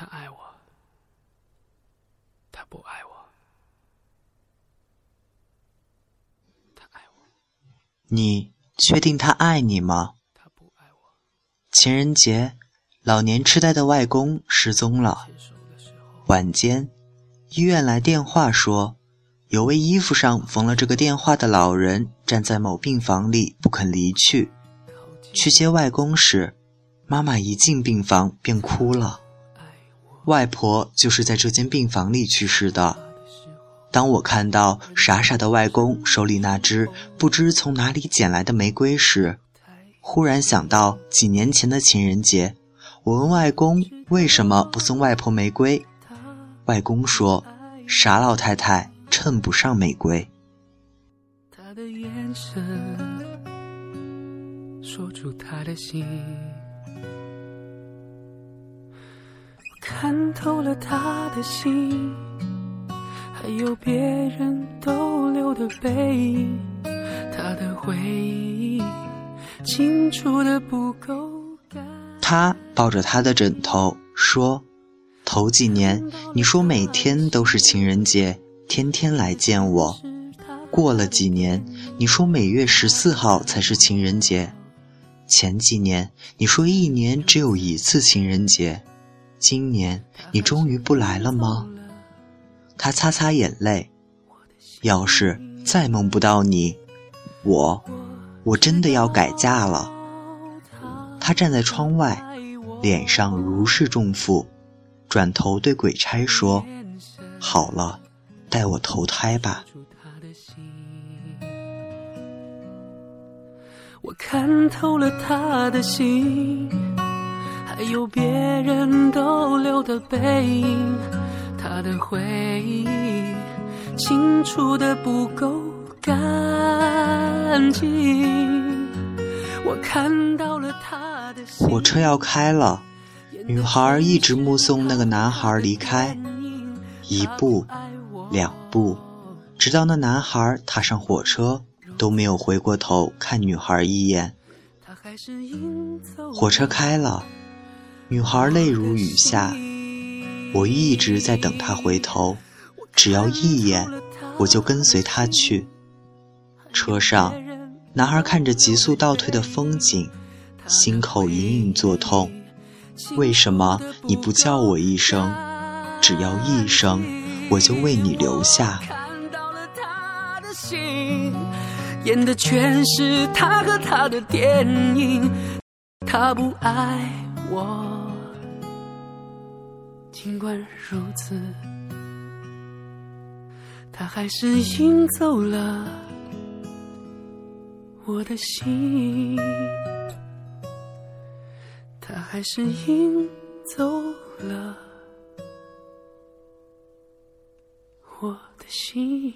他爱我，他不爱我，他爱我，你确定他爱你吗？他不爱我。情人节，老年痴呆的外公失踪了。晚间，医院来电话说，有位衣服上缝了这个电话的老人站在某病房里不肯离去。去接外公时，妈妈一进病房便哭了。外婆就是在这间病房里去世的。当我看到傻傻的外公手里那只不知从哪里捡来的玫瑰时，忽然想到几年前的情人节，我问外公为什么不送外婆玫瑰，外公说：“傻老太太称不上玫瑰。他的眼神说出他的心，看透了他的心，还有别人逗留的背影，他的回忆清楚的不够干。”他抱着他的枕头说：“头几年你说每天都是情人节，天天来见我。过了几年，你说每月十四号才是情人节。前几年你说一年只有一次情人节，今年你终于不来了吗？”他擦擦眼泪。要是再梦不到你，我我真的要改嫁了。他站在窗外，脸上如释重负，转头对鬼差说：“好了，带我投胎吧。我看透了他的心，还有别人逗留的背影，他的回忆清楚的不够干净。我看到了他的”心，火车要开了，女孩一直目送那个男孩离开，一步两步，直到那男孩踏上火车，都没有回过头看女孩一眼。火车开了，女孩泪如雨下。我一直在等她回头，只要一眼，我就跟随她去。车上，男孩看着急速倒退的风景，心口隐隐作痛。为什么你不叫我一声？只要一声，我就为你留下。看到了他的心，演的全是他和他的电影。他不爱我，尽管如此，他还是赢走了我的心。他还是赢走了我的心。